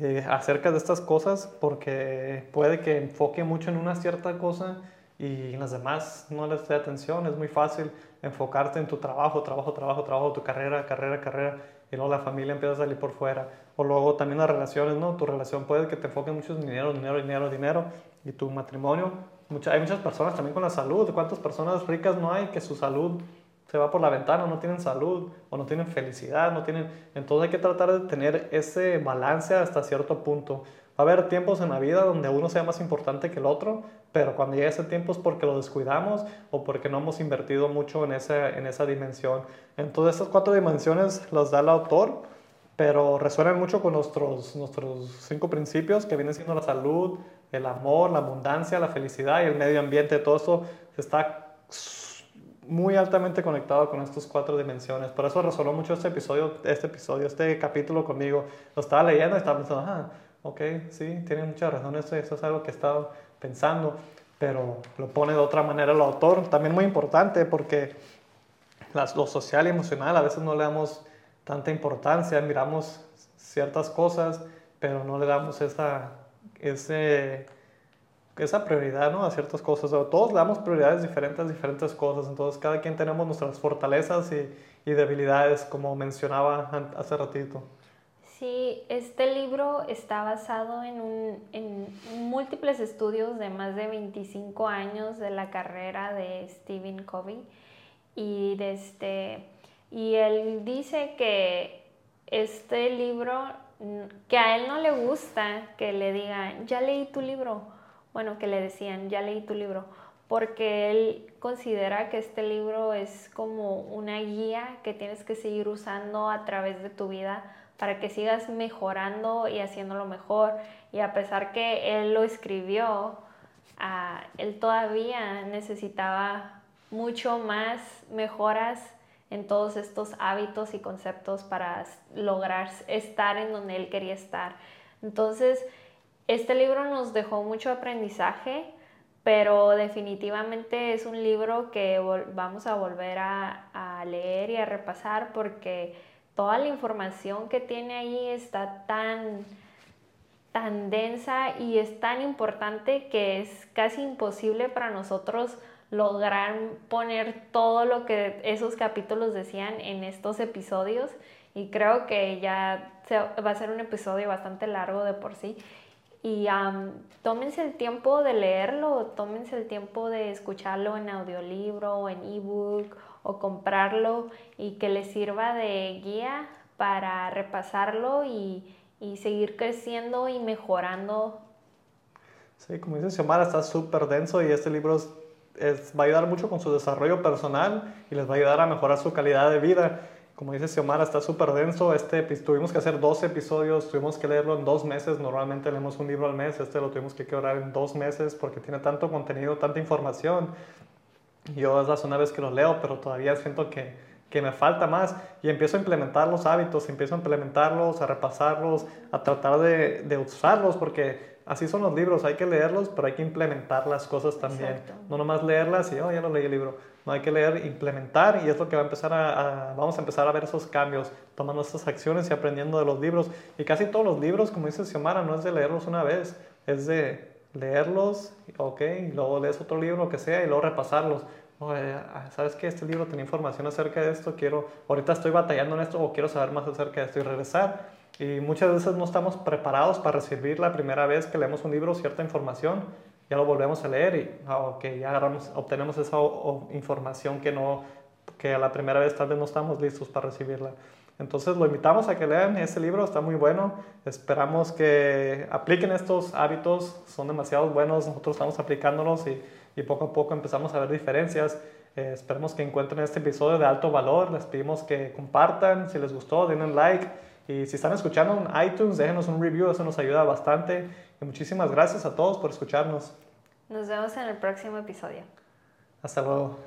eh, acerca de estas cosas, porque puede que enfoque mucho en una cierta cosa y en las demás no les dé atención, es muy fácil enfocarte en tu trabajo, trabajo, trabajo, trabajo, tu carrera, carrera, carrera, y luego la familia empieza a salir por fuera. O luego también las relaciones, ¿no? Tu relación puede que te enfoque mucho en dinero, dinero, dinero, dinero, y tu matrimonio. Mucha, hay muchas personas también con la salud. ¿Cuántas personas ricas no hay que su salud se va por la ventana, no tienen salud o no tienen felicidad, no tienen... Entonces hay que tratar de tener ese balance hasta cierto punto. Va a haber tiempos en la vida donde uno sea más importante que el otro, pero cuando llega ese tiempo es porque lo descuidamos o porque no hemos invertido mucho en esa, en esa dimensión. Entonces estas cuatro dimensiones las da el autor, pero resuenan mucho con nuestros, nuestros cinco principios que vienen siendo la salud, el amor, la abundancia, la felicidad y el medio ambiente. Todo eso está muy altamente conectado con estas cuatro dimensiones. Por eso resonó mucho este episodio, este episodio, este capítulo conmigo. Lo estaba leyendo y estaba pensando, ah, ok, sí, tiene mucha razón, esto, es algo que he estado pensando, pero lo pone de otra manera el autor. También muy importante porque las, lo social y emocional a veces no le damos tanta importancia, miramos ciertas cosas, pero no le damos esa, ese esa prioridad ¿no? a ciertas cosas. todos le damos prioridades diferentes a diferentes cosas. Entonces, cada quien tenemos nuestras fortalezas y, y debilidades, como mencionaba hace ratito. Sí, este libro está basado en, un, en múltiples estudios de más de 25 años de la carrera de Stephen Covey. Y, este, y él dice que este libro, que a él no le gusta que le digan, ya leí tu libro bueno, que le decían, ya leí tu libro, porque él considera que este libro es como una guía que tienes que seguir usando a través de tu vida para que sigas mejorando y haciéndolo mejor. Y a pesar que él lo escribió, ah, él todavía necesitaba mucho más mejoras en todos estos hábitos y conceptos para lograr estar en donde él quería estar. Entonces, este libro nos dejó mucho aprendizaje, pero definitivamente es un libro que vamos a volver a, leer y a repasar porque toda la información que tiene ahí está tan, tan densa y es tan importante que es casi imposible para nosotros lograr poner todo lo que esos capítulos decían en estos episodios. Y creo que ya va a ser un episodio bastante largo de por sí y tómense el tiempo de leerlo, tómense el tiempo de escucharlo en audiolibro o en ebook o comprarlo y que les sirva de guía para repasarlo y, y seguir creciendo y mejorando. Sí, como dice Xiomara, está súper denso y este libro es, va a ayudar mucho con su desarrollo personal y les va a ayudar a mejorar su calidad de vida como dice Xiomara, está súper denso. Este, tuvimos que hacer dos episodios, tuvimos que leerlo en dos meses. Normalmente leemos un libro al mes, este lo tuvimos que quebrar en dos meses porque tiene tanto contenido, tanta información. Yo es la segunda vez que lo leo, pero todavía siento que, que me falta más y empiezo a implementar los hábitos, empiezo a implementarlos, a repasarlos, a tratar de, de usarlos porque así son los libros, hay que leerlos, pero hay que implementar las cosas también. No nomás leerlas y, oh, ya lo leí el libro no hay que leer, implementar y es lo que va a empezar a, vamos a empezar a ver esos cambios, tomando estas acciones y aprendiendo de los libros. Y casi todos los libros, como dice Xiomara, no es de leerlos una vez, es de leerlos, ok, y luego lees otro libro, lo que sea, y luego repasarlos. Ah, ¿Sabes que Este libro tenía información acerca de esto, quiero, ahorita estoy batallando en esto o quiero saber más acerca de esto y regresar. Y muchas veces no estamos preparados para recibir la primera vez que leemos un libro cierta información ya lo volvemos a leer y ah, ya agarramos, obtenemos esa información que, no, que a la primera vez tal vez no estamos listos para recibirla. Entonces lo invitamos a que lean ese libro, está muy bueno. Esperamos que apliquen estos hábitos, son demasiado buenos, nosotros estamos aplicándolos y, y poco a poco empezamos a ver diferencias. Eh, esperemos que encuentren este episodio de alto valor, les pedimos que compartan, si les gustó, denle un like y si están escuchando en iTunes, déjenos un review, eso nos ayuda bastante. Y muchísimas gracias a todos por escucharnos. Nos vemos en el próximo episodio. Hasta luego.